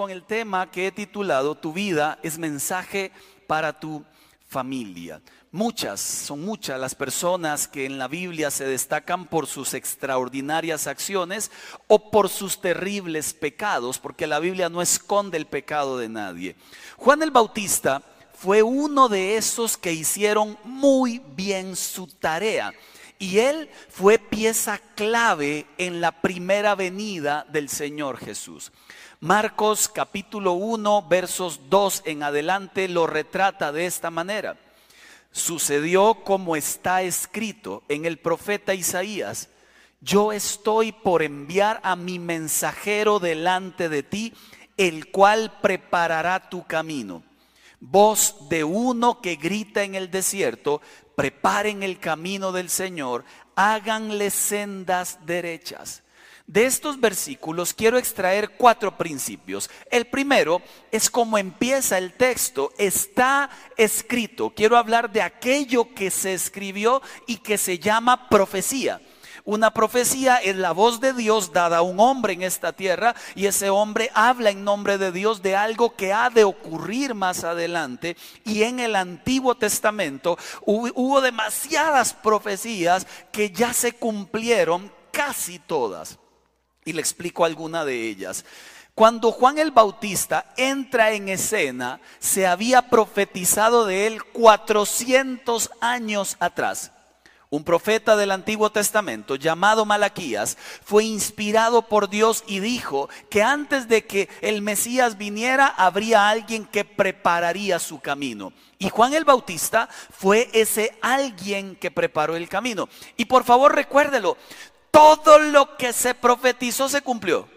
con el tema que he titulado Tu vida es mensaje para tu familia. Muchas, son muchas las personas que en la Biblia se destacan por sus extraordinarias acciones o por sus terribles pecados, porque la Biblia no esconde el pecado de nadie. Juan el Bautista fue uno de esos que hicieron muy bien su tarea. Y él fue pieza clave en la primera venida del Señor Jesús. Marcos capítulo 1 versos 2 en adelante lo retrata de esta manera. Sucedió como está escrito en el profeta Isaías. Yo estoy por enviar a mi mensajero delante de ti, el cual preparará tu camino. Voz de uno que grita en el desierto, preparen el camino del Señor, háganle sendas derechas. De estos versículos quiero extraer cuatro principios. El primero es como empieza el texto. Está escrito. Quiero hablar de aquello que se escribió y que se llama profecía. Una profecía es la voz de Dios dada a un hombre en esta tierra y ese hombre habla en nombre de Dios de algo que ha de ocurrir más adelante. Y en el Antiguo Testamento hubo, demasiadas profecías que ya se cumplieron, casi todas. Y le explico alguna de ellas. Cuando Juan el Bautista entra en escena, se había profetizado de él 400 años atrás. Un profeta del Antiguo Testamento llamado Malaquías fue inspirado por Dios y dijo que antes de que el Mesías viniera habría alguien que prepararía su camino. Y Juan el Bautista fue ese alguien que preparó el camino. Y por favor recuérdelo, todo lo que se profetizó se cumplió.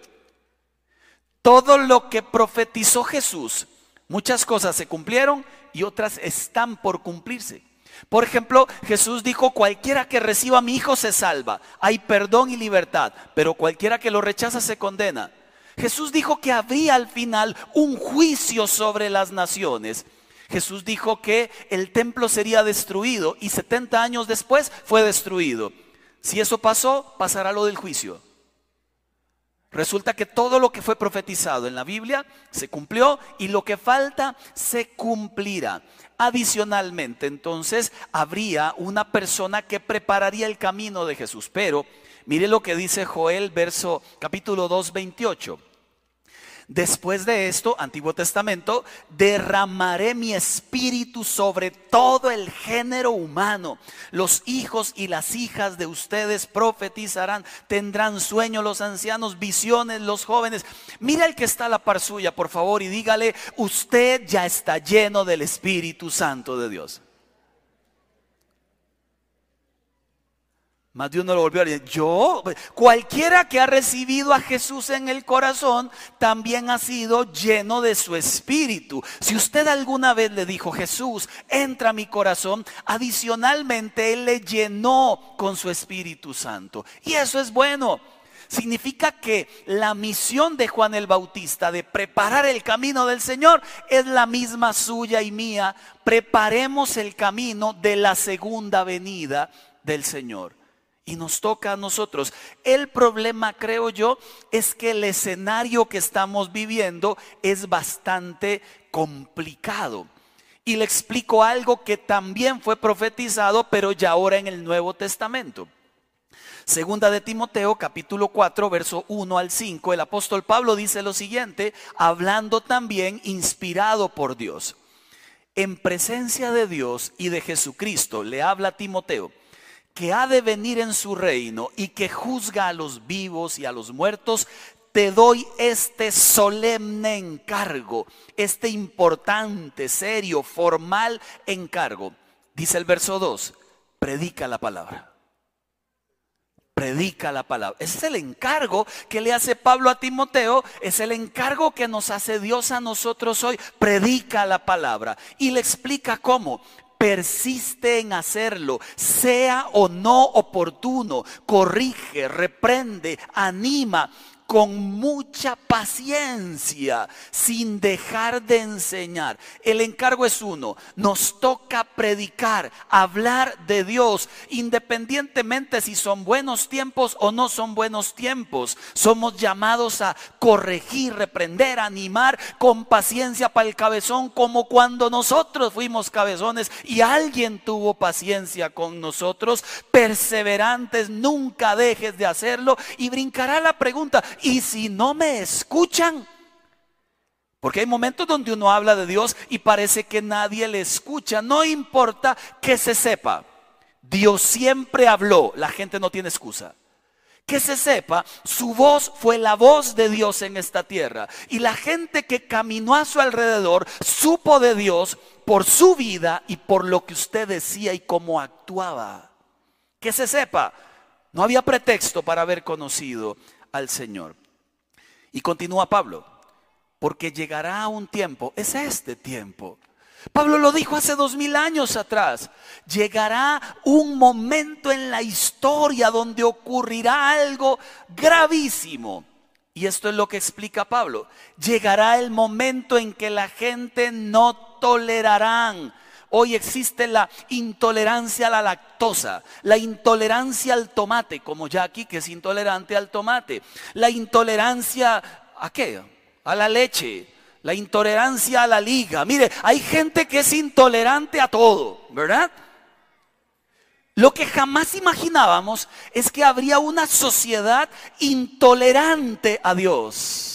Todo lo que profetizó Jesús, muchas cosas se cumplieron y otras están por cumplirse. Por ejemplo, Jesús dijo, cualquiera que reciba a mi hijo se salva, hay perdón y libertad, pero cualquiera que lo rechaza se condena. Jesús dijo que habría al final un juicio sobre las naciones. Jesús dijo que el templo sería destruido y 70 años después fue destruido. Si eso pasó, pasará lo del juicio. Resulta que todo lo que fue profetizado en la Biblia se cumplió y lo que falta se cumplirá. Adicionalmente, entonces, habría una persona que prepararía el camino de Jesús. Pero mire lo que dice Joel, verso capítulo 2, 28. Después de esto, Antiguo Testamento, derramaré mi espíritu sobre todo el género humano. Los hijos y las hijas de ustedes profetizarán, tendrán sueño los ancianos, visiones los jóvenes. Mira el que está a la par suya, por favor, y dígale, usted ya está lleno del Espíritu Santo de Dios. Más de uno lo volvió a decir, yo, cualquiera que ha recibido a Jesús en el corazón, también ha sido lleno de su espíritu. Si usted alguna vez le dijo, Jesús, entra a mi corazón, adicionalmente Él le llenó con su Espíritu Santo. Y eso es bueno. Significa que la misión de Juan el Bautista de preparar el camino del Señor es la misma suya y mía. Preparemos el camino de la segunda venida del Señor y nos toca a nosotros. El problema, creo yo, es que el escenario que estamos viviendo es bastante complicado. Y le explico algo que también fue profetizado, pero ya ahora en el Nuevo Testamento. Segunda de Timoteo, capítulo 4, verso 1 al 5, el apóstol Pablo dice lo siguiente, hablando también inspirado por Dios. En presencia de Dios y de Jesucristo, le habla a Timoteo que ha de venir en su reino y que juzga a los vivos y a los muertos, te doy este solemne encargo, este importante, serio, formal encargo. Dice el verso 2, predica la palabra. Predica la palabra. Ese es el encargo que le hace Pablo a Timoteo. Es el encargo que nos hace Dios a nosotros hoy. Predica la palabra. Y le explica cómo persiste en hacerlo, sea o no oportuno, corrige, reprende, anima, con mucha paciencia, sin dejar de enseñar. El encargo es uno, nos toca predicar, hablar de Dios, independientemente si son buenos tiempos o no son buenos tiempos. Somos llamados a corregir, reprender, animar con paciencia para el cabezón, como cuando nosotros fuimos cabezones y alguien tuvo paciencia con nosotros, perseverantes, nunca dejes de hacerlo y brincará la pregunta, ¿y si no me escuchan? Porque hay momentos donde uno habla de Dios y parece que nadie le escucha. No importa que se sepa. Dios siempre habló. La gente no tiene excusa. Que se sepa, su voz fue la voz de Dios en esta tierra. Y la gente que caminó a su alrededor supo de Dios por su vida y por lo que usted decía y cómo actuaba. Que se sepa, no había pretexto para haber conocido al Señor. Y continúa Pablo, porque llegará un tiempo, es este tiempo. Pablo lo dijo hace dos mil años atrás. Llegará un momento en la historia donde ocurrirá algo gravísimo. Y esto es lo que explica Pablo. Llegará el momento en que la gente no tolerarán Hoy existe la intolerancia a la lactosa, la intolerancia al tomate, como Jackie que es intolerante al tomate, la intolerancia a qué? A la leche, la intolerancia a la liga. Mire, hay gente que es intolerante a todo, ¿verdad? Lo que jamás imaginábamos es que habría una sociedad intolerante a Dios.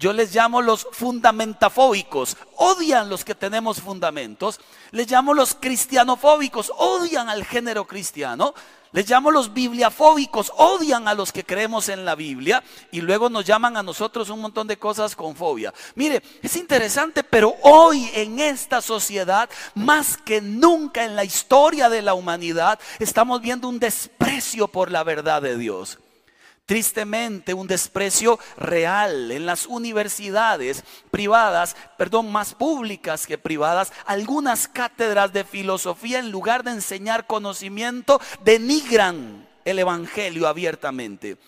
Yo les llamo los fundamentafóbicos, odian los que tenemos fundamentos. Les llamo los cristianofóbicos, odian al género cristiano. Les llamo los bibliafóbicos, odian a los que creemos en la Biblia y luego nos llaman a nosotros un montón de cosas con fobia. Mire, es interesante, pero hoy en esta sociedad, más que nunca en la historia de la humanidad, estamos viendo un desprecio por la verdad de Dios. Tristemente, un desprecio real en las universidades privadas, perdón, más públicas que privadas, algunas cátedras de filosofía en lugar de enseñar conocimiento, denigran el Evangelio abiertamente.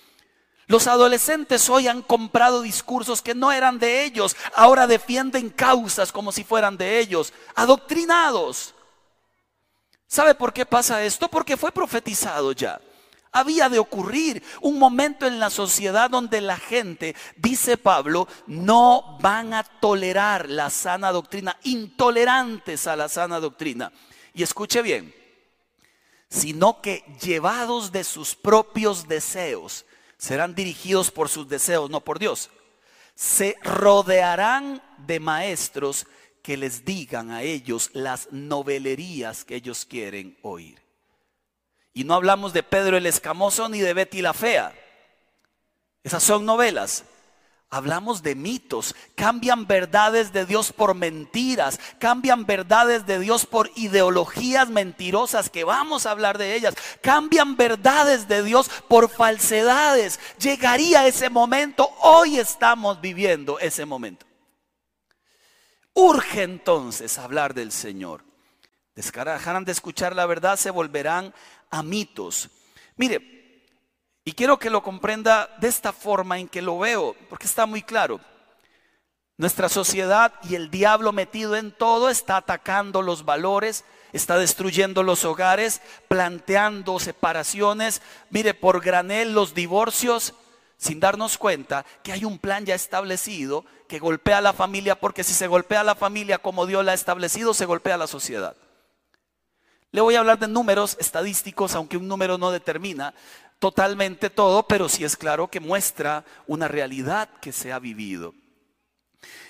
Los adolescentes hoy han comprado discursos que no eran de ellos, ahora defienden causas como si fueran de ellos, adoctrinados. ¿Sabe por qué pasa esto? Porque fue profetizado ya. Había de ocurrir un momento en la sociedad donde la gente, dice Pablo, no van a tolerar la sana doctrina, intolerantes a la sana doctrina. Y escuche bien, sino que llevados de sus propios deseos, serán dirigidos por sus deseos, no por Dios. Se rodearán de maestros que les digan a ellos las novelerías que ellos quieren oír. Y no hablamos de Pedro el Escamoso ni de Betty la Fea. Esas son novelas. Hablamos de mitos, cambian verdades de Dios por mentiras, cambian verdades de Dios por ideologías mentirosas, que vamos a hablar de ellas, cambian verdades de Dios por falsedades. Llegaría ese momento, hoy estamos viviendo ese momento. Urge entonces hablar del Señor. Descarajarán de escuchar la verdad, se volverán a mitos. Mire, y quiero que lo comprenda de esta forma en que lo veo, porque está muy claro. Nuestra sociedad y el diablo metido en todo está atacando los valores, está destruyendo los hogares, planteando separaciones, mire, por granel los divorcios, sin darnos cuenta que hay un plan ya establecido que golpea a la familia, porque si se golpea a la familia como Dios la ha establecido, se golpea a la sociedad. Le voy a hablar de números estadísticos, aunque un número no determina totalmente todo, pero sí es claro que muestra una realidad que se ha vivido.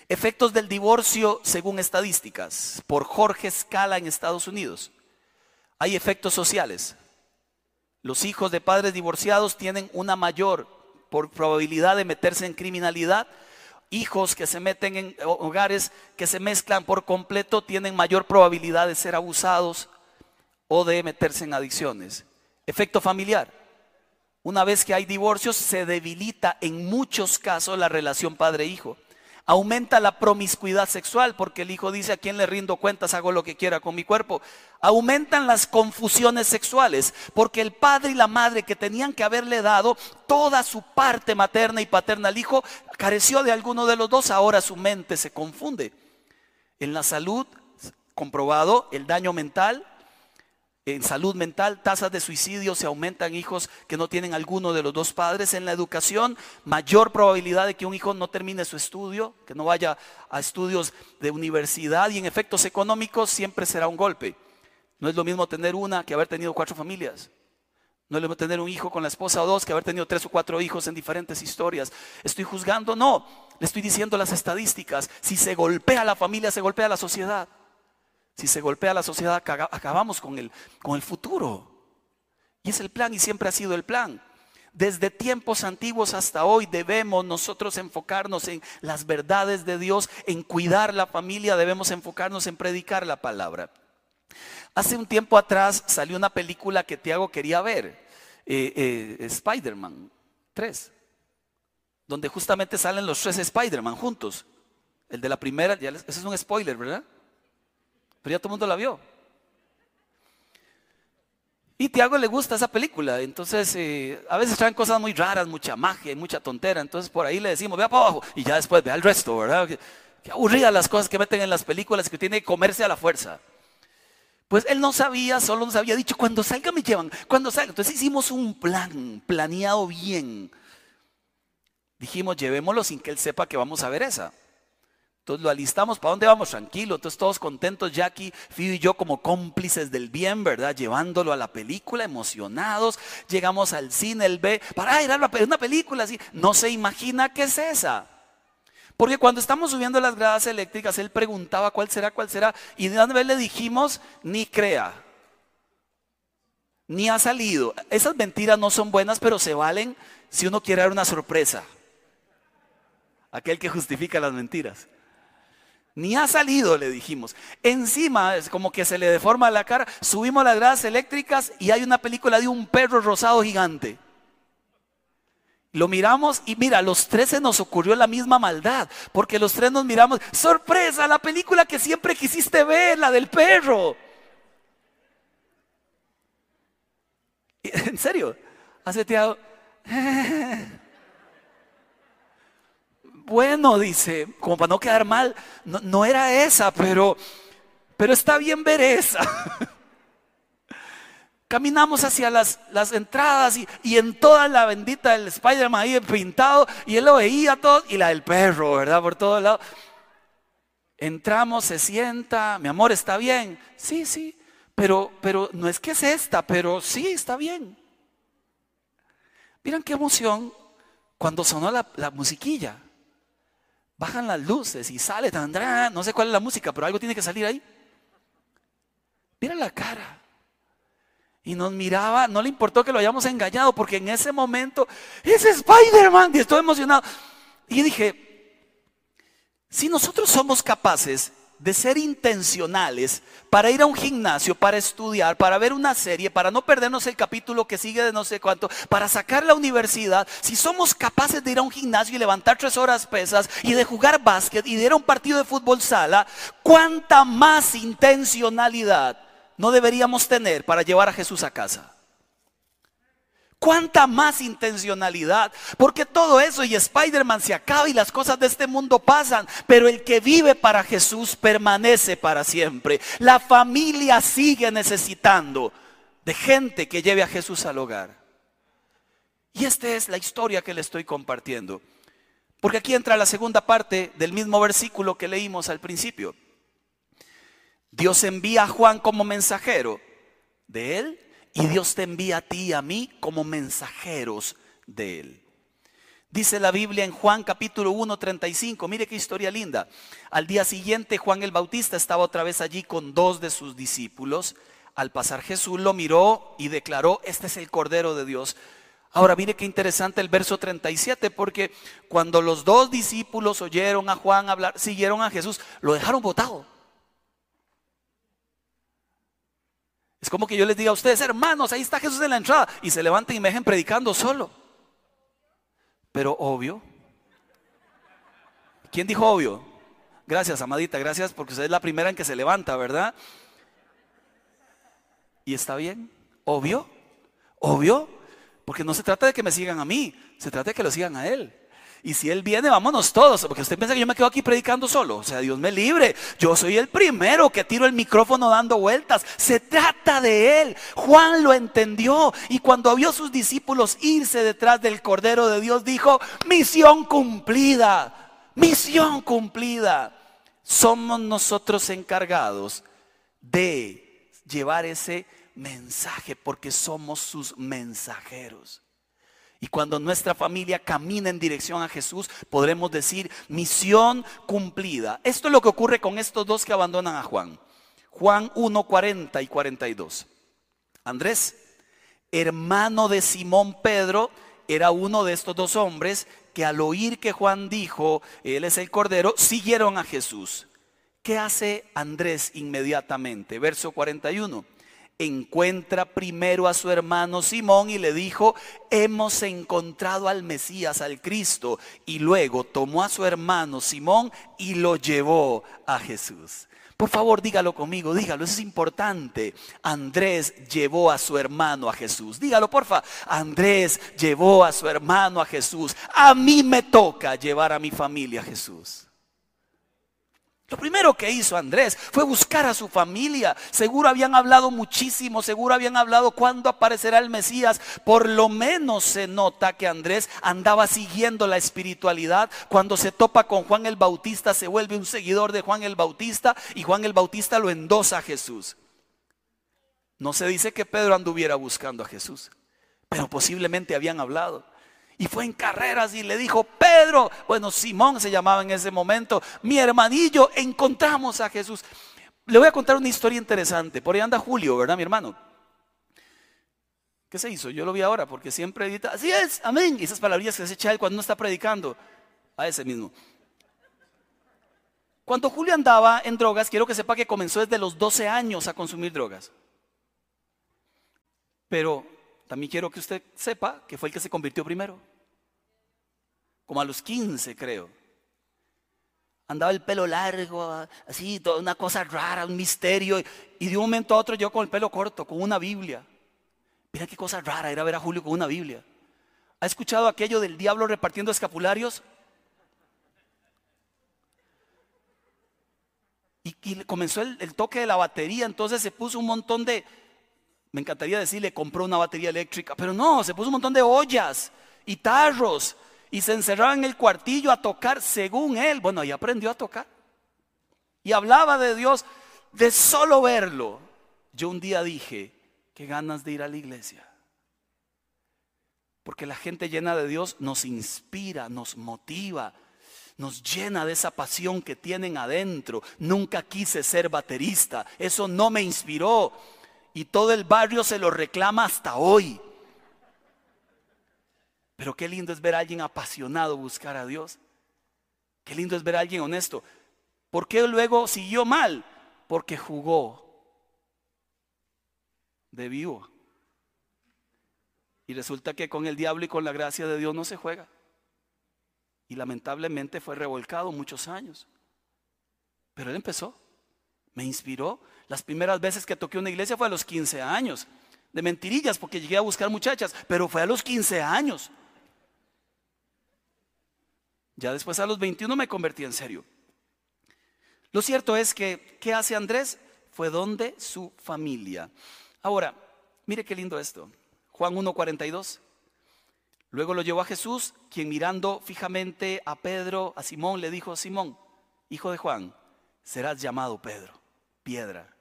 Efectos del divorcio según estadísticas por Jorge Scala en Estados Unidos. Hay efectos sociales. Los hijos de padres divorciados tienen una mayor probabilidad de meterse en criminalidad. Hijos que se meten en hogares que se mezclan por completo tienen mayor probabilidad de ser abusados, o de meterse en adicciones. Efecto familiar. Una vez que hay divorcios, se debilita en muchos casos la relación padre-hijo. Aumenta la promiscuidad sexual porque el hijo dice a quién le rindo cuentas, hago lo que quiera con mi cuerpo. Aumentan las confusiones sexuales porque el padre y la madre que tenían que haberle dado toda su parte materna y paterna al hijo careció de alguno de los dos, ahora su mente se confunde. En la salud, comprobado el daño mental, en salud mental, tasas de suicidio se aumentan hijos que no tienen alguno de los dos padres. En la educación, mayor probabilidad de que un hijo no termine su estudio, que no vaya a estudios de universidad y en efectos económicos siempre será un golpe. No es lo mismo tener una que haber tenido cuatro familias. No es lo mismo tener un hijo con la esposa o dos que haber tenido tres o cuatro hijos en diferentes historias. ¿Estoy juzgando? No. Le estoy diciendo las estadísticas. Si se golpea la familia, se golpea la sociedad. Si se golpea la sociedad, acabamos con el, con el futuro. Y es el plan y siempre ha sido el plan. Desde tiempos antiguos hasta hoy debemos nosotros enfocarnos en las verdades de Dios, en cuidar la familia, debemos enfocarnos en predicar la palabra. Hace un tiempo atrás salió una película que Tiago quería ver, eh, eh, Spider-Man 3, donde justamente salen los tres Spider-Man juntos. El de la primera, ese es un spoiler, ¿verdad? Pero ya todo el mundo la vio. Y Tiago le gusta esa película, entonces eh, a veces traen cosas muy raras, mucha magia mucha tontera, entonces por ahí le decimos, vea para abajo, y ya después vea el resto, ¿verdad? Qué, aburridas las cosas que meten en las películas que tiene que comerse a la fuerza. Pues él no sabía, solo nos había dicho, cuando salga me llevan, cuando salga. Entonces hicimos un plan, planeado bien. Dijimos, llevémoslo sin que él sepa que vamos a ver esa. Entonces lo alistamos, ¿para dónde vamos? Tranquilo, entonces todos contentos, Jackie, Fido y yo como cómplices del bien, ¿verdad? Llevándolo a la película, emocionados. Llegamos al cine, él ve, para ir a una película así. No se imagina qué es esa. Porque cuando estamos subiendo las gradas eléctricas, él preguntaba cuál será, cuál será. Y de una vez le dijimos, ni crea, ni ha salido. Esas mentiras no son buenas, pero se valen si uno quiere dar una sorpresa. Aquel que justifica las mentiras. Ni ha salido, le dijimos. Encima, es como que se le deforma la cara. Subimos las gradas eléctricas y hay una película de un perro rosado gigante. Lo miramos y mira, los tres se nos ocurrió la misma maldad, porque los tres nos miramos, sorpresa, la película que siempre quisiste ver, la del perro. En serio, hace teado. bueno, dice, como para no quedar mal, no, era esa, pero, pero está bien ver esa. Caminamos hacia las, entradas y, en toda la bendita del Spider-Man ahí pintado y él lo veía todo y la del perro, ¿verdad? Por todos lados. Entramos, se sienta, mi amor, ¿está bien? Sí, sí, pero, pero no es que es esta, pero sí, está bien. Miren qué emoción cuando sonó la musiquilla bajan las luces y sale, tendrá, no sé cuál es la música, pero algo tiene que salir ahí. Mira la cara. Y nos miraba, no le importó que lo hayamos engañado, porque en ese momento, es Spider-Man, y estoy emocionado. Y dije, si nosotros somos capaces de ser intencionales para ir a un gimnasio, para estudiar, para ver una serie, para no perdernos el capítulo que sigue de no sé cuánto, para sacar la universidad, si somos capaces de ir a un gimnasio y levantar tres horas pesas y de jugar básquet y de ir a un partido de fútbol sala, ¿cuánta más intencionalidad no deberíamos tener para llevar a Jesús a casa? ¿Cuánta más intencionalidad? Porque todo eso y Spider-Man se acaba y las cosas de este mundo pasan, pero el que vive para Jesús permanece para siempre. La familia sigue necesitando de gente que lleve a Jesús al hogar. Y esta es la historia que le estoy compartiendo. Porque aquí entra la segunda parte del mismo versículo que leímos al principio. Dios envía a Juan como mensajero de él y Dios te envía a ti y a mí como mensajeros de Él. Dice la Biblia en Juan capítulo 1, 35. Mire qué historia linda. Al día siguiente Juan el Bautista estaba otra vez allí con dos de sus discípulos. Al pasar Jesús lo miró y declaró, este es el Cordero de Dios. Ahora mire qué interesante el verso 37, porque cuando los dos discípulos oyeron a Juan hablar, siguieron a Jesús, lo dejaron botado. Es como que yo les diga a ustedes, hermanos, ahí está Jesús en la entrada, y se levanten y me dejen predicando solo. Pero obvio, ¿Quién dijo obvio? Gracias, amadita, gracias porque usted es la primera en que se levanta, ¿verdad? Y está bien, obvio, obvio, porque no se trata de que me sigan a mí, se trata de que lo sigan a él. Y si Él viene, vámonos todos, porque usted piensa que yo me quedo aquí predicando solo. O sea, Dios me libre. Yo soy el primero que tiro el micrófono dando vueltas. Se trata de Él. Juan lo entendió. Y cuando vio a sus discípulos irse detrás del Cordero de Dios, dijo, misión cumplida, misión cumplida. Somos nosotros encargados de llevar ese mensaje porque somos sus mensajeros. Y cuando nuestra familia camina en dirección a Jesús, podremos decir misión cumplida. Esto es lo que ocurre con estos dos que abandonan a Juan. Juan 1, 40 y 42. Andrés, hermano de Simón Pedro, era uno de estos dos hombres que al oír que Juan dijo, Él es el Cordero, siguieron a Jesús. ¿Qué hace Andrés inmediatamente? Verso 41 encuentra primero a su hermano Simón y le dijo, hemos encontrado al Mesías, al Cristo. Y luego tomó a su hermano Simón y lo llevó a Jesús. Por favor, dígalo conmigo, dígalo, eso es importante. Andrés llevó a su hermano a Jesús. Dígalo, porfa. Andrés llevó a su hermano a Jesús. A mí me toca llevar a mi familia a Jesús. Lo primero que hizo Andrés fue buscar a su familia. Seguro habían hablado muchísimo, seguro habían hablado cuándo aparecerá el Mesías. Por lo menos se nota que Andrés andaba siguiendo la espiritualidad. Cuando se topa con Juan el Bautista, se vuelve un seguidor de Juan el Bautista y Juan el Bautista lo endosa a Jesús. No se dice que Pedro anduviera buscando a Jesús, pero posiblemente habían hablado y fue en carreras y le dijo, Pedro, bueno, Simón se llamaba en ese momento, mi hermanillo, encontramos a Jesús. Le voy a contar una historia interesante. Por ahí anda Julio, ¿verdad, mi hermano? ¿Qué se hizo? Yo lo vi ahora porque siempre edita, así es, amén. Y esas palabras que se echa él cuando no está predicando, a ese mismo. Cuando Julio andaba en drogas, quiero que sepa que comenzó desde los 12 años a consumir drogas. Pero también quiero que usted sepa que fue el que se convirtió primero. Como a los 15, creo. Andaba el pelo largo, así, toda una cosa rara, un misterio. Y de un momento a otro yo con el pelo corto, con una Biblia. Mira qué cosa rara era ver a Julio con una Biblia. ¿Ha escuchado aquello del diablo repartiendo escapularios? Y, comenzó el, toque de la batería, entonces se puso un montón de, me encantaría decirle, compró una batería eléctrica, pero no, se puso un montón de ollas y tarros y se encerraba en el cuartillo a tocar según él. Bueno, ahí aprendió a tocar. Y hablaba de Dios de solo verlo. Yo un día dije, qué ganas de ir a la iglesia. Porque la gente llena de Dios nos inspira, nos motiva, nos llena de esa pasión que tienen adentro. Nunca quise ser baterista, eso no me inspiró y todo el barrio se lo reclama hasta hoy. Pero qué lindo es ver a alguien apasionado buscar a Dios. Qué lindo es ver a alguien honesto. ¿Por qué luego siguió mal? Porque jugó de vivo. Y resulta que con el diablo y con la gracia de Dios no se juega. Y lamentablemente fue revolcado muchos años. Pero él empezó, me inspiró, las primeras veces que toqué una iglesia fue a los 15 años. De mentirillas porque llegué a buscar muchachas, pero fue a los 15 años. Ya después a los 21 me convertí en serio. Lo cierto es que, ¿qué hace Andrés? Fue donde su familia. Ahora, mire qué lindo esto. Juan 1.42. Luego lo llevó a Jesús, quien mirando fijamente a Pedro, a Simón, le dijo, Simón, hijo de Juan, serás llamado Pedro, piedra.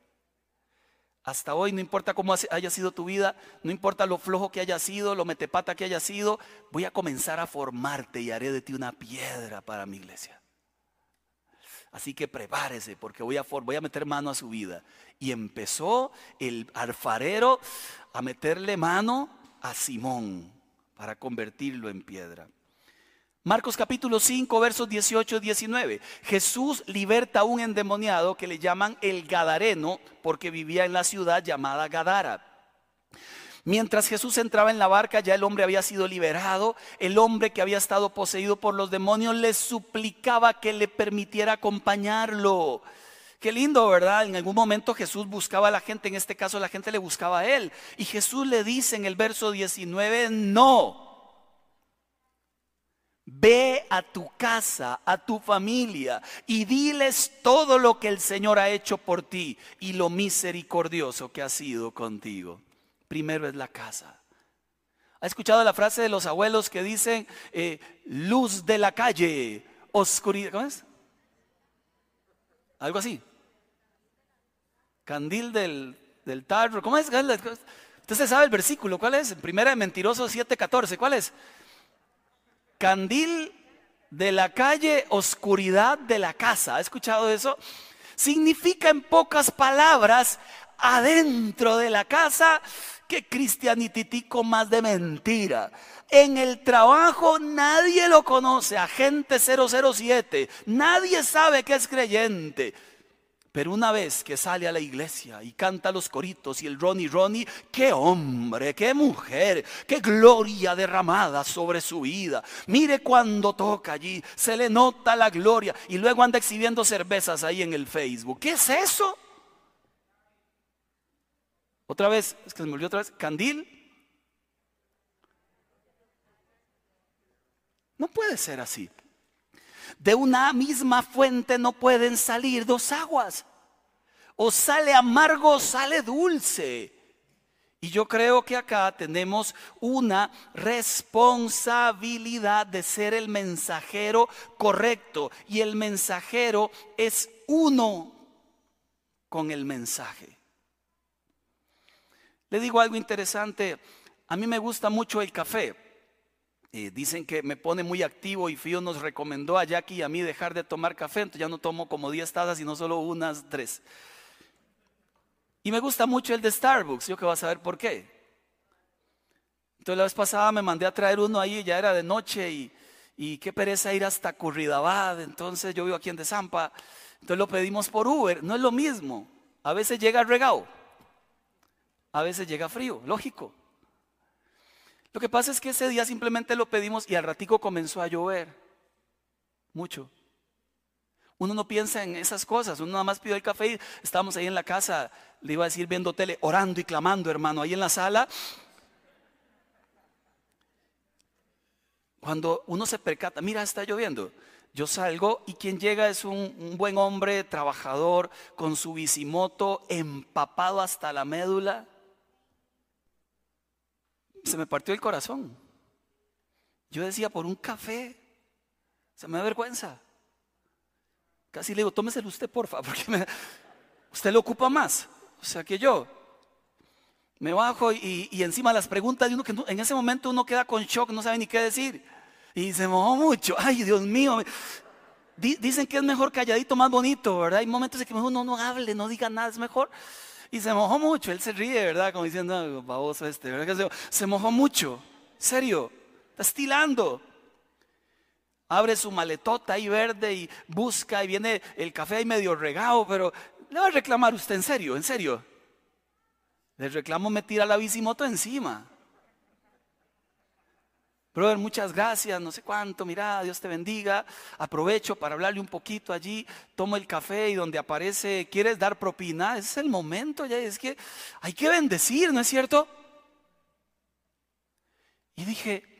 Hasta hoy, no importa cómo haya sido tu vida, no importa lo flojo que haya sido, lo metepata que haya sido, voy a comenzar a formarte y haré de ti una piedra para mi iglesia. Así que prepárese porque voy a, voy a meter mano a su vida. Y empezó el alfarero a meterle mano a Simón para convertirlo en piedra. Marcos capítulo 5, versos 18 y 19. Jesús liberta a un endemoniado que le llaman el Gadareno porque vivía en la ciudad llamada Gadara. Mientras Jesús entraba en la barca, ya el hombre había sido liberado. El hombre que había estado poseído por los demonios le suplicaba que le permitiera acompañarlo. Qué lindo, ¿verdad? En algún momento Jesús buscaba a la gente, en este caso la gente le buscaba a él. Y Jesús le dice en el verso 19, no. Ve a tu casa, a tu familia y diles todo lo que el Señor ha hecho por ti y lo misericordioso que ha sido contigo primero es la casa. ¿Ha escuchado la frase de los abuelos que dicen eh, luz de la calle, oscuridad? ¿Cómo es? Algo así. Candil del, del tarro. ¿Cómo es? Usted sabe el versículo. ¿Cuál es? Primera de Mentiroso 7:14. ¿Cuál es? Candil de la calle, oscuridad de la casa. ¿Ha escuchado eso? Significa en pocas palabras, adentro de la casa Qué cristianititico más de mentira. En el trabajo nadie lo conoce, agente 007, nadie sabe que es creyente. Pero una vez que sale a la iglesia y canta los coritos y el Ronnie Ronnie, qué hombre, qué mujer, qué gloria derramada sobre su vida. Mire cuando toca allí, se le nota la gloria y luego anda exhibiendo cervezas ahí en el Facebook. ¿Qué es eso? Otra vez, es que se me olvidó otra vez, candil. No puede ser así. De una misma fuente no pueden salir dos aguas. O sale amargo o sale dulce. Y yo creo que acá tenemos una responsabilidad de ser el mensajero correcto. Y el mensajero es uno con el mensaje. Le digo algo interesante, a mí me gusta mucho el café. Eh, dicen que me pone muy activo y Fío nos recomendó a Jackie y a mí dejar de tomar café, entonces ya no tomo como 10 tazas, sino solo unas, tres. Y me gusta mucho el de Starbucks, yo que voy a saber por qué. Entonces la vez pasada me mandé a traer uno ahí, ya era de noche y, y qué pereza ir hasta Curridabad, entonces yo vivo aquí en Desampa, entonces lo pedimos por Uber, no es lo mismo, a veces llega regado a veces llega frío, lógico. Lo que pasa es que ese día simplemente lo pedimos y al ratico comenzó a llover. Mucho. Uno no piensa en esas cosas, uno nada más pidió el café y estábamos ahí en la casa, le iba a decir viendo tele, orando y clamando, hermano, ahí en la sala. Cuando uno se percata, mira, está lloviendo. Yo salgo y quien llega es un, un, buen hombre, trabajador, con su bicimoto, empapado hasta la médula se me partió el corazón. Yo decía, por un café, se me da vergüenza. Casi le digo, tómeselo usted, porfa, porque usted lo ocupa más. O sea que yo me bajo y, encima las preguntas de uno que en ese momento uno queda con shock, no sabe ni qué decir. Y se mojó mucho. Ay, Dios mío. Dicen que es mejor calladito, más bonito, ¿verdad? Hay momentos en que mejor no, no hable, no diga nada, es mejor. Y se mojó mucho, él se ríe, ¿verdad? Como diciendo, baboso este, ¿verdad? Se mojó mucho, serio, está estilando. Abre su maletota ahí verde y busca y viene el café ahí medio regado, pero le va a reclamar usted, en serio, en serio. Le reclamo me tira la bicimoto encima. Brother, muchas gracias, no sé cuánto, mira, Dios te bendiga. Aprovecho para hablarle un poquito allí, tomo el café y donde aparece, ¿quieres dar propina? Ese es el momento, ya es que hay que bendecir, ¿no es cierto? Y dije,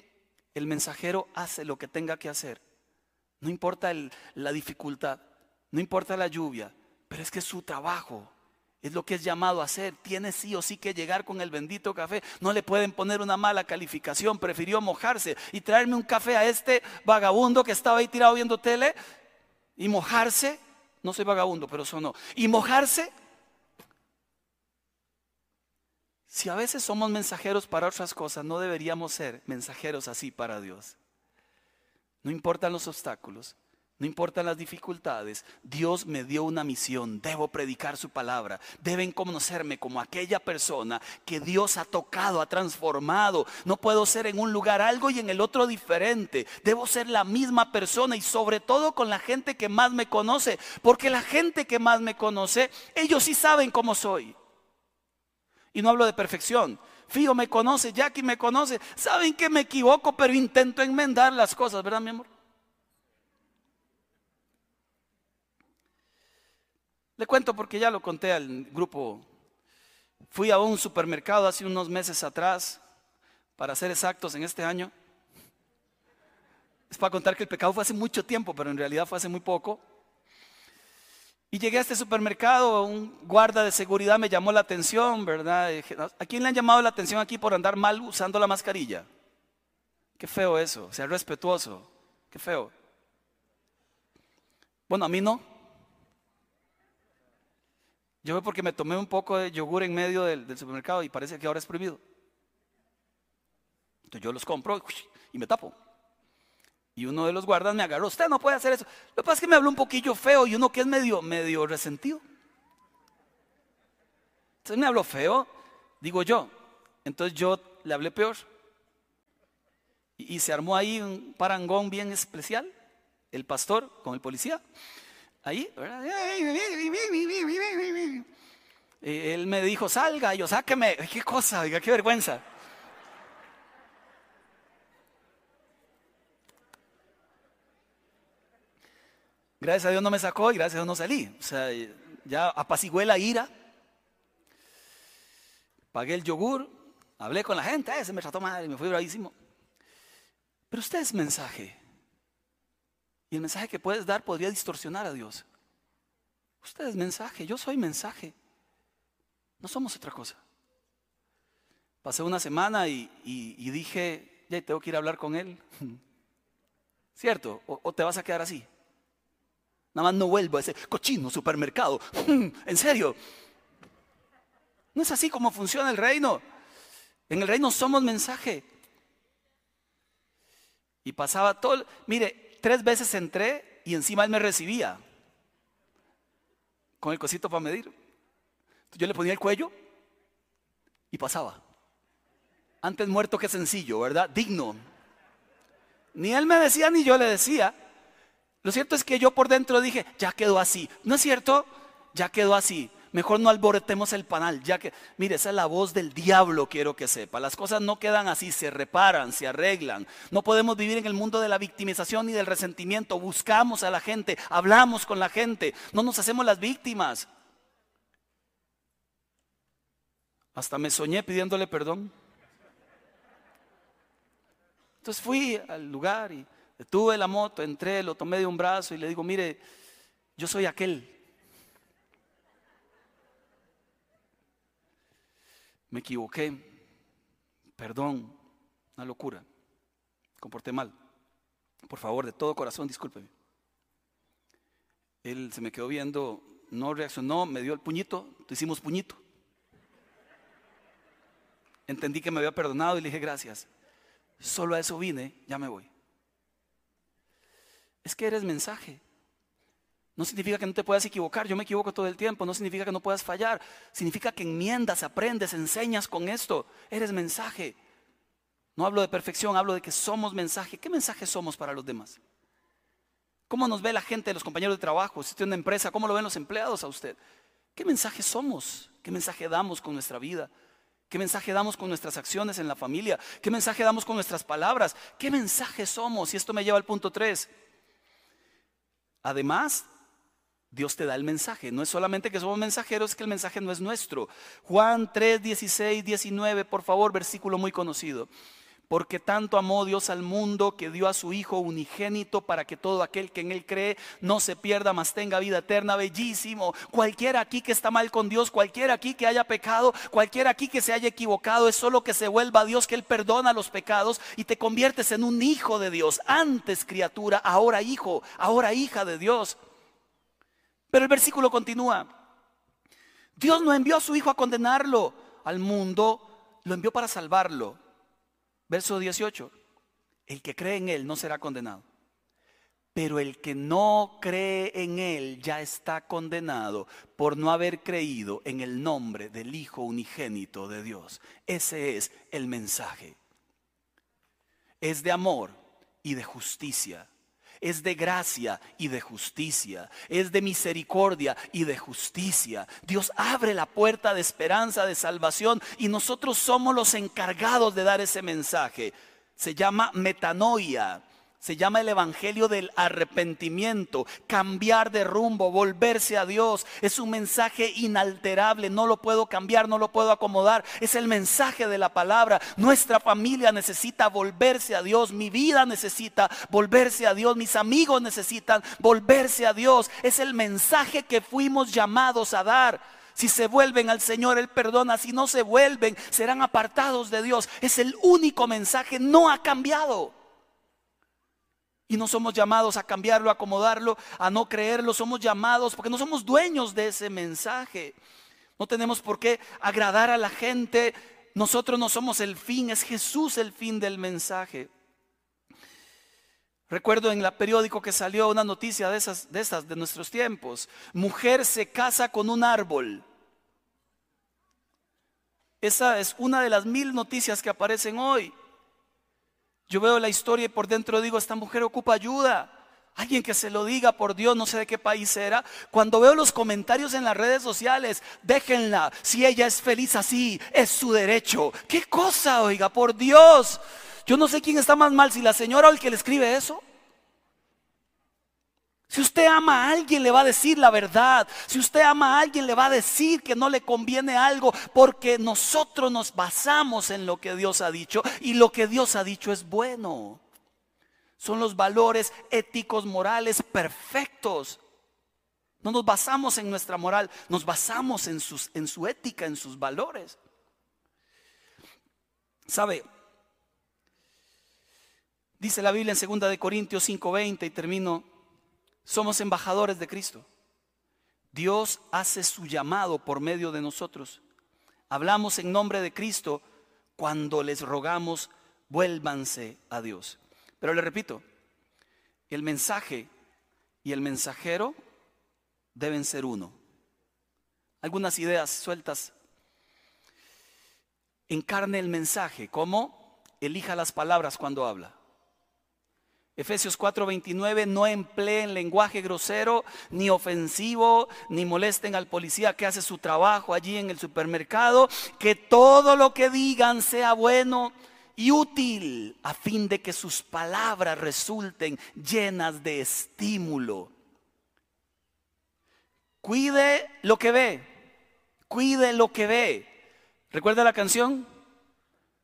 el mensajero hace lo que tenga que hacer. No importa la dificultad, no importa la lluvia, pero es que su trabajo. Es lo que es llamado a hacer. Tiene sí o sí que llegar con el bendito café. No le pueden poner una mala calificación. Prefirió mojarse y traerme un café a este vagabundo que estaba ahí tirado viendo tele y mojarse. No soy vagabundo, pero sonó. Y mojarse. Si a veces somos mensajeros para otras cosas, no deberíamos ser mensajeros así para Dios. No importan los obstáculos. No importan las dificultades, Dios me dio una misión, debo predicar su palabra, deben conocerme como aquella persona que Dios ha tocado, ha transformado. No puedo ser en un lugar algo y en el otro diferente, debo ser la misma persona y sobre todo con la gente que más me conoce, porque la gente que más me conoce, ellos sí saben cómo soy. Y no hablo de perfección, Fío me conoce, Jackie me conoce. Saben que me equivoco, pero intento enmendar las cosas, ¿verdad, mi amor? Le cuento porque ya lo conté al grupo. Fui a un supermercado hace unos meses atrás, para ser exactos, en este año. Es para contar que el pecado fue hace mucho tiempo, pero en realidad fue hace muy poco. Y llegué a este supermercado, un guarda de seguridad me llamó la atención, ¿verdad? ¿A quién le han llamado la atención aquí por andar mal usando la mascarilla? Qué feo eso, sea respetuoso, qué feo. Bueno, a mí no. Yo veo porque me tomé un poco de yogur en medio del, supermercado y parece que ahora es prohibido. Entonces yo los compro y me tapo. Y uno de los guardas me agarró, usted no puede hacer eso. Lo que pasa es que me habló un poquillo feo y uno que es medio, medio resentido. Entonces me habló feo, digo yo. Entonces yo le hablé peor. Y, se armó ahí un parangón bien especial, el pastor con el policía. Ahí, ¿verdad? él me dijo, salga, y yo, sáqueme. ¿Qué cosa? Diga, qué vergüenza. Gracias a Dios no me sacó y gracias a Dios no salí. O sea, ya apacigué la ira. Pagué el yogur, hablé con la gente, ese me trató mal y me fui bravísimo. Pero usted es mensaje. Y el mensaje que puedes dar podría distorsionar a Dios. Usted es mensaje, yo soy mensaje. No somos otra cosa. Pasé una semana y, dije, ya tengo que ir a hablar con él. ¿Cierto? o te vas a quedar así? Nada más no vuelvo a ese cochino supermercado. ¿En serio? No es así como funciona el reino. En el reino somos mensaje. Y pasaba todo. Mire, tres veces entré y encima él me recibía. Con el cosito para medir. Yo le ponía el cuello y pasaba. Antes muerto que sencillo, ¿verdad? Digno. Ni él me decía ni yo le decía. Lo cierto es que yo por dentro dije, ya quedó así. ¿No es cierto? Ya quedó así. Mejor no alborotemos el panal, ya que, mire, esa es la voz del diablo, quiero que sepa. Las cosas no quedan así, se reparan, se arreglan. No podemos vivir en el mundo de la victimización ni del resentimiento. Buscamos a la gente, hablamos con la gente, no nos hacemos las víctimas. Hasta me soñé pidiéndole perdón. Entonces fui al lugar y Detuve la moto, entré, lo tomé de un brazo y le digo, mire, yo soy aquel. Me equivoqué, perdón, una locura, comporté mal. Por favor, de todo corazón, discúlpeme. Él se me quedó viendo, no reaccionó, me dio el puñito, hicimos puñito. Entendí que me había perdonado y le dije gracias. Solo a eso vine, ya me voy es que eres mensaje. No significa que no te puedas equivocar, yo me equivoco todo el tiempo, no significa que no puedas fallar, significa que enmiendas, aprendes, enseñas con esto, eres mensaje. No hablo de perfección, hablo de que somos mensaje. ¿Qué mensaje somos para los demás? ¿Cómo nos ve la gente, los compañeros de trabajo? Si tiene una empresa, ¿cómo lo ven los empleados a usted? ¿Qué mensaje somos? ¿Qué mensaje damos con nuestra vida? ¿Qué mensaje damos con nuestras acciones en la familia? ¿Qué mensaje damos con nuestras palabras? ¿Qué mensaje somos? Y esto me lleva al punto 3. Además, Dios te da el mensaje. No es solamente que somos mensajeros, es que el mensaje no es nuestro. Juan 3, 16, 19, por favor, versículo muy conocido. Porque tanto amó Dios al mundo que dio a su Hijo unigénito para que todo aquel que en Él cree no se pierda, mas tenga vida eterna. Bellísimo. Cualquiera aquí que está mal con Dios, cualquiera aquí que haya pecado, cualquiera aquí que se haya equivocado, es solo que se vuelva a Dios, que Él perdona los pecados y te conviertes en un hijo de Dios. Antes criatura, ahora hijo, ahora hija de Dios. Pero el versículo continúa. Dios no envió a su Hijo a condenarlo al mundo, lo envió para salvarlo. Verso 18. El que cree en Él no será condenado. Pero el que no cree en Él ya está condenado por no haber creído en el nombre del Hijo unigénito de Dios. Ese es el mensaje. Es de amor y de justicia. Es de gracia y de justicia, es de misericordia y de justicia. Dios abre la puerta de esperanza, de salvación y nosotros somos los encargados de dar ese mensaje. Se llama metanoia. Se llama el Evangelio del arrepentimiento, cambiar de rumbo, volverse a Dios. Es un mensaje inalterable, no lo puedo cambiar, no lo puedo acomodar. Es el mensaje de la palabra. Nuestra familia necesita volverse a Dios, mi vida necesita volverse a Dios, mis amigos necesitan volverse a Dios. Es el mensaje que fuimos llamados a dar. Si se vuelven al Señor, Él perdona. Si no se vuelven, serán apartados de Dios. Es el único mensaje, no ha cambiado. Y no somos llamados a cambiarlo, a acomodarlo, a no creerlo. Somos llamados porque no somos dueños de ese mensaje. No tenemos por qué agradar a la gente. Nosotros no somos el fin, es Jesús el fin del mensaje. Recuerdo en la periódico que salió una noticia de esas, de esas, de nuestros tiempos. Mujer se casa con un árbol. Esa es una de las mil noticias que aparecen hoy. Yo veo la historia y por dentro digo, esta mujer ocupa ayuda. Alguien que se lo diga por Dios, no sé de qué país era. Cuando veo los comentarios en las redes sociales, déjenla. Si ella es feliz así, es su derecho. ¿Qué cosa, oiga, por Dios? Yo no sé quién está más mal, si la señora o el que le escribe eso. Si usted ama a alguien, le va a decir la verdad. Si usted ama a alguien, le va a decir que no le conviene algo, porque nosotros nos basamos en lo que Dios ha dicho y lo que Dios ha dicho es bueno. Son los valores éticos, morales perfectos. No nos basamos en nuestra moral, nos basamos en, su ética, en sus valores. ¿Sabe? Dice la Biblia en 2 de Corintios 5:20 y termino somos embajadores de Cristo. Dios hace su llamado por medio de nosotros. Hablamos en nombre de Cristo cuando les rogamos, vuélvanse a Dios. Pero le repito, el mensaje y el mensajero deben ser uno. Algunas ideas sueltas. Encarne el mensaje, ¿cómo? Elija las palabras cuando habla. Efesios 4:29, no empleen lenguaje grosero, ni ofensivo, ni molesten al policía que hace su trabajo allí en el supermercado, que todo lo que digan sea bueno y útil a fin de que sus palabras resulten llenas de estímulo. Cuide lo que ve, cuide lo que ve. ¿Recuerda la canción?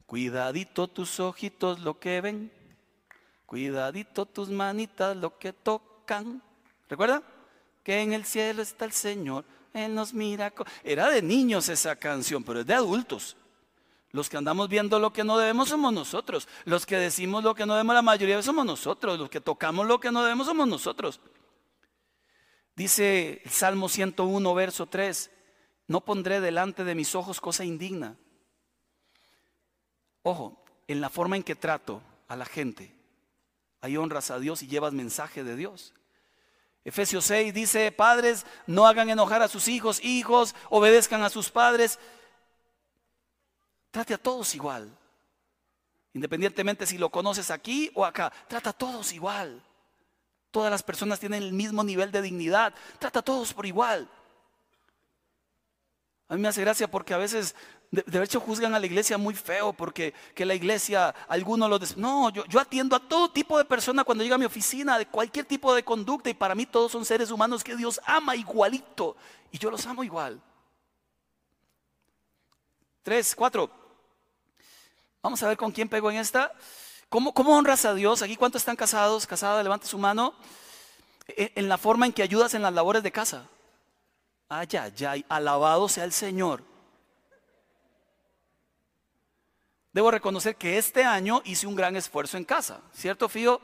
Cuidadito tus ojitos lo que ven Cuidadito tus manitas lo que tocan. ¿Recuerda? Que en el cielo está el Señor. Él nos mira. Era de niños esa canción, pero es de adultos. Los que andamos viendo lo que no debemos somos nosotros. Los que decimos lo que no debemos la mayoría somos nosotros. Los que tocamos lo que no debemos somos nosotros. Dice el Salmo 101, verso 3. No pondré delante de mis ojos cosa indigna. Ojo, en la forma en que trato a la gente. Ahí honras a Dios y llevas mensaje de Dios. Efesios 6 dice, padres, no hagan enojar a sus hijos, hijos, obedezcan a sus padres. Trate a todos igual. Independientemente si lo conoces aquí o acá, trata a todos igual. Todas las personas tienen el mismo nivel de dignidad. Trata a todos por igual. A mí me hace gracia porque a veces de, hecho juzgan a la iglesia muy feo porque que la iglesia, algunos lo... No, yo, yo atiendo a todo tipo de persona cuando llega a mi oficina, de cualquier tipo de conducta y para mí todos son seres humanos que Dios ama igualito y yo los amo igual. Tres, cuatro. Vamos a ver con quién pego en esta. ¿Cómo, ¿Cómo, honras a Dios? Aquí, ¿cuántos están casados? Casada, levante su mano. E, en la forma en que ayudas en las labores de casa. Ay, ay, ay, alabado sea el Señor. Debo reconocer que este año hice un gran esfuerzo en casa, ¿cierto, Fío?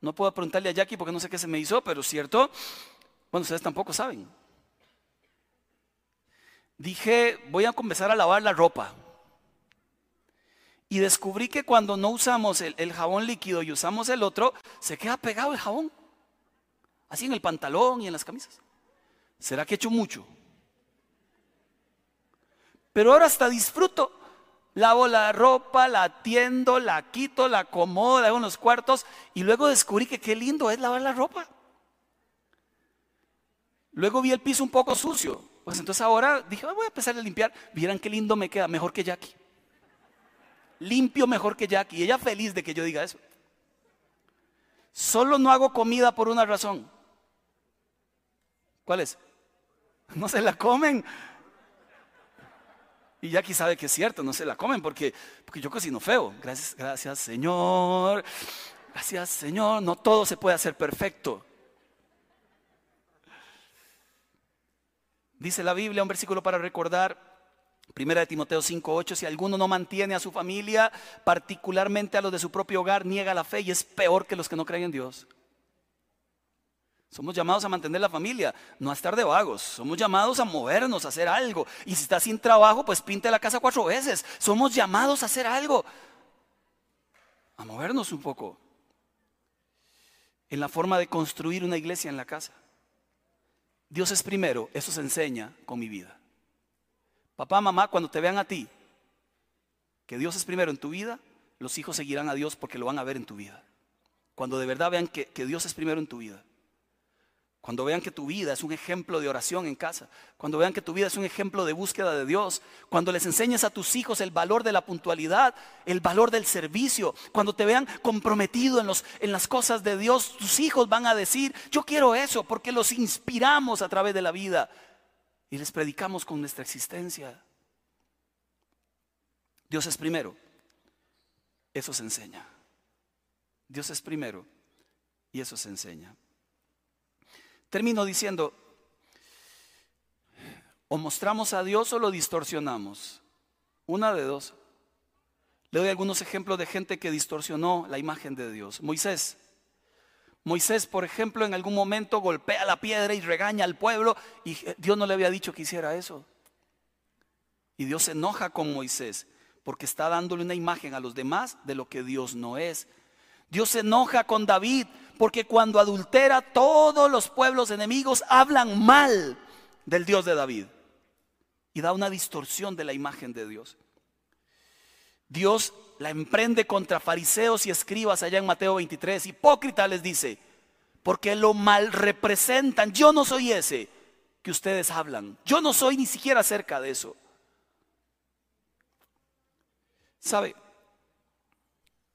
No puedo preguntarle a Jackie porque no sé qué se me hizo, pero cierto. Bueno, ustedes tampoco saben. Dije, voy a comenzar a lavar la ropa. Y descubrí que cuando no usamos el, el, jabón líquido y usamos el otro, se queda pegado el jabón. Así en el pantalón y en las camisas. ¿Será que he hecho mucho? Pero ahora hasta disfruto Lavo la ropa, la atiendo, la quito, la acomodo, la hago en los cuartos y luego descubrí que qué lindo es lavar la ropa. Luego vi el piso un poco sucio. Pues entonces ahora dije, voy a empezar a limpiar. Vieran qué lindo me queda, mejor que Jackie. Limpio mejor que Jackie. Y ella feliz de que yo diga eso. Solo no hago comida por una razón. ¿Cuál es? No se la comen. Y Jackie sabe que es cierto, no se la comen porque, porque yo cocino feo. Gracias, gracias Señor. Gracias Señor. No todo se puede hacer perfecto. Dice la Biblia, un versículo para recordar, Primera de Timoteo 5:8, si alguno no mantiene a su familia, particularmente a los de su propio hogar, niega la fe y es peor que los que no creen en Dios. Somos llamados a mantener la familia, no a estar de vagos. Somos llamados a movernos, a hacer algo. Y si está sin trabajo, pues pinte la casa cuatro veces. Somos llamados a hacer algo. A movernos un poco. En la forma de construir una iglesia en la casa. Dios es primero, eso se enseña con mi vida. Papá, mamá, cuando te vean a ti, que Dios es primero en tu vida, los hijos seguirán a Dios porque lo van a ver en tu vida. Cuando de verdad vean que, que Dios es primero en tu vida. Cuando vean que tu vida es un ejemplo de oración en casa, cuando vean que tu vida es un ejemplo de búsqueda de Dios, cuando les enseñes a tus hijos el valor de la puntualidad, el valor del servicio, cuando te vean comprometido en, los, en las cosas de Dios, tus hijos van a decir, yo quiero eso, porque los inspiramos a través de la vida y les predicamos con nuestra existencia. Dios es primero, eso se enseña. Dios es primero y eso se enseña. Termino diciendo, o mostramos a Dios o lo distorsionamos. Una de dos. Le doy algunos ejemplos de gente que distorsionó la imagen de Dios. Moisés. Moisés, por ejemplo, en algún momento golpea la piedra y regaña al pueblo y Dios no le había dicho que hiciera eso. Y Dios se enoja con Moisés porque está dándole una imagen a los demás de lo que Dios no es. Dios se enoja con David porque cuando adultera todos los pueblos enemigos hablan mal del Dios de David y da una distorsión de la imagen de Dios. Dios la emprende contra fariseos y escribas allá en Mateo 23. Hipócrita les dice, porque lo mal representan. Yo no soy ese que ustedes hablan. Yo no soy ni siquiera cerca de eso. ¿Sabe?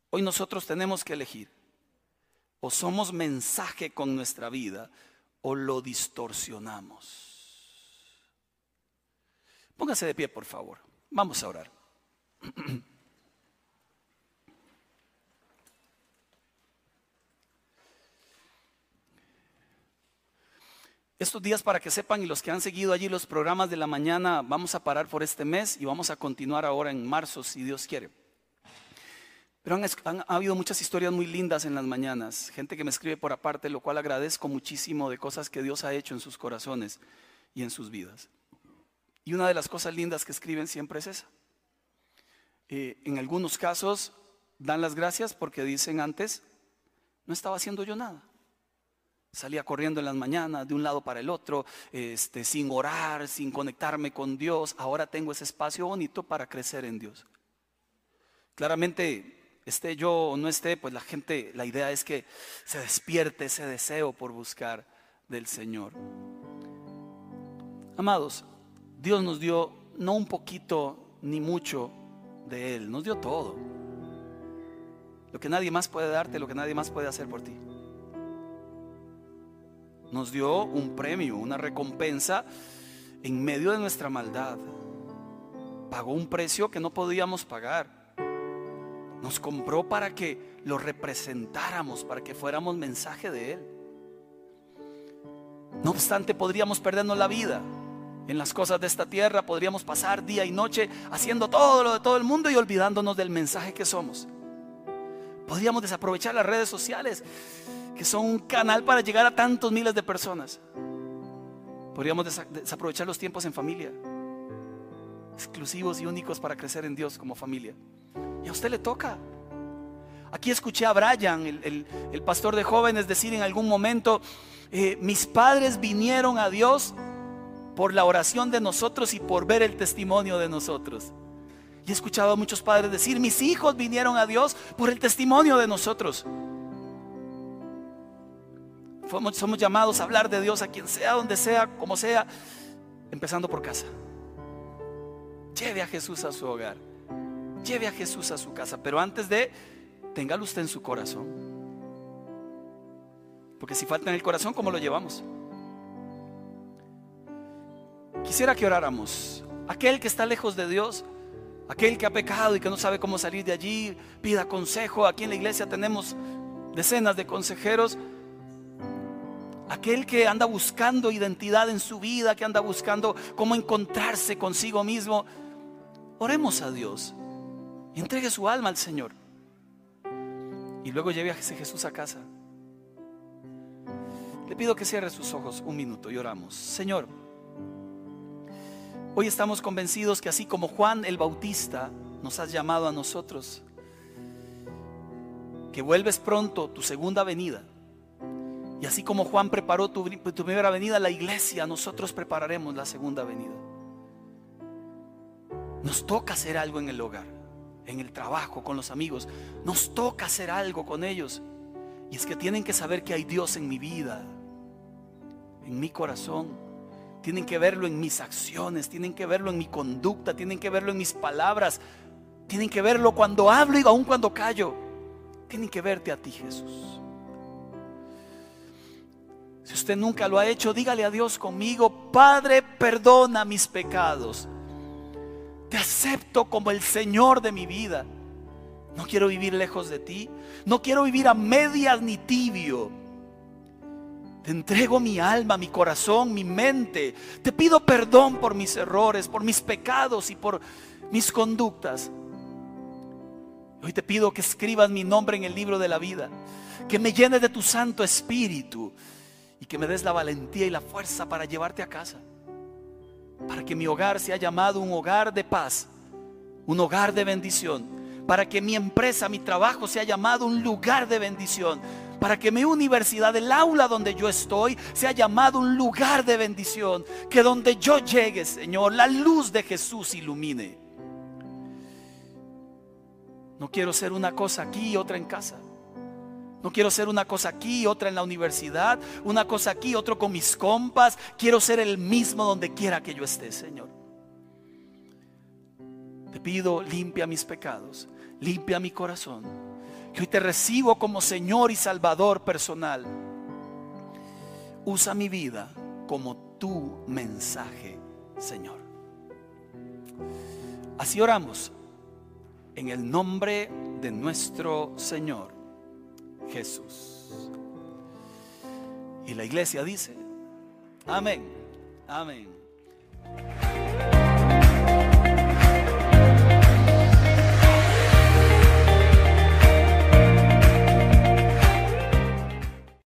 Hoy nosotros tenemos que elegir o somos mensaje con nuestra vida o lo distorsionamos. Póngase de pie, por favor. Vamos a orar. Estos días para que sepan y los que han seguido allí los programas de la mañana, vamos a parar por este mes y vamos a continuar ahora en marzo si Dios quiere. Pero han, habido muchas historias muy lindas en las mañanas, gente que me escribe por aparte, lo cual agradezco muchísimo de cosas que Dios ha hecho en sus corazones y en sus vidas. Y una de las cosas lindas que escriben siempre es esa. Eh, en algunos casos dan las gracias porque dicen antes, no estaba haciendo yo nada. Salía corriendo en las mañanas de un lado para el otro, este, sin orar, sin conectarme con Dios. Ahora tengo ese espacio bonito para crecer en Dios. Claramente esté yo o no esté, pues la gente, la idea es que se despierte ese deseo por buscar del Señor. Amados, Dios nos dio no un poquito ni mucho de Él, nos dio todo. Lo que nadie más puede darte, lo que nadie más puede hacer por ti. Nos dio un premio, una recompensa en medio de nuestra maldad. Pagó un precio que no podíamos pagar. Nos compró para que lo representáramos, para que fuéramos mensaje de Él. No obstante, podríamos perdernos la vida en las cosas de esta tierra, podríamos pasar día y noche haciendo todo lo de todo el mundo y olvidándonos del mensaje que somos. Podríamos desaprovechar las redes sociales, que son un canal para llegar a tantos miles de personas. Podríamos desaprovechar los tiempos en familia, exclusivos y únicos para crecer en Dios como familia. Y a usted le toca. Aquí escuché a Brian, el, pastor de jóvenes, decir en algún momento, eh, mis padres vinieron a Dios por la oración de nosotros y por ver el testimonio de nosotros. Y he escuchado a muchos padres decir, mis hijos vinieron a Dios por el testimonio de nosotros. Somos llamados a hablar de Dios a quien sea, donde sea, como sea, empezando por casa. Lleve a Jesús a su hogar. Lleve a Jesús a su casa. Pero antes de, téngalo usted en su corazón. Porque si falta en el corazón, ¿cómo lo llevamos? Quisiera que oráramos. Aquel que está lejos de Dios, aquel que ha pecado y que no sabe cómo salir de allí, pida consejo. Aquí en la iglesia tenemos decenas de consejeros aquel que anda buscando identidad en su vida, que anda buscando cómo encontrarse consigo mismo, oremos a Dios entregue su alma al Señor. Y luego lleve a Jesús a casa. Le pido que cierre sus ojos un minuto y oramos. Señor, hoy estamos convencidos que así como Juan el Bautista nos has llamado a nosotros, que vuelves pronto tu segunda venida y así como Juan preparó tu, primera venida, la iglesia, nosotros prepararemos la segunda venida. Nos toca hacer algo en el hogar, en el trabajo, con los amigos. Nos toca hacer algo con ellos. Y es que tienen que saber que hay Dios en mi vida, en mi corazón. Tienen que verlo en mis acciones, tienen que verlo en mi conducta, tienen que verlo en mis palabras, tienen que verlo cuando hablo y aún cuando callo. Tienen que verte a ti, Jesús. Si usted nunca lo ha hecho, dígale a Dios conmigo, Padre, perdona mis pecados. Te acepto como el Señor de mi vida. No quiero vivir lejos de ti. No quiero vivir a medias ni tibio. Te entrego mi alma, mi corazón, mi mente. Te pido perdón por mis errores, por mis pecados y por mis conductas. Hoy te pido que escribas mi nombre en el libro de la vida. Que me llenes de tu Santo Espíritu y que me des la valentía y la fuerza para llevarte a casa. Para que mi hogar sea llamado un hogar de paz, un hogar de bendición. Para que mi empresa, mi trabajo sea llamado un lugar de bendición. Para que mi universidad, el aula donde yo estoy, sea llamado un lugar de bendición. Que donde yo llegue, Señor, la luz de Jesús ilumine. No quiero ser una cosa aquí y otra en casa. No quiero ser una cosa aquí, otra en la universidad, una cosa aquí, otro con mis compas. Quiero ser el mismo donde quiera que yo esté, Señor. Te pido, limpia mis pecados, limpia mi corazón. Que hoy te recibo como Señor y Salvador personal. Usa mi vida como tu mensaje, Señor. Así oramos en el nombre de nuestro Señor Jesús. Y la iglesia dice, amén, amén.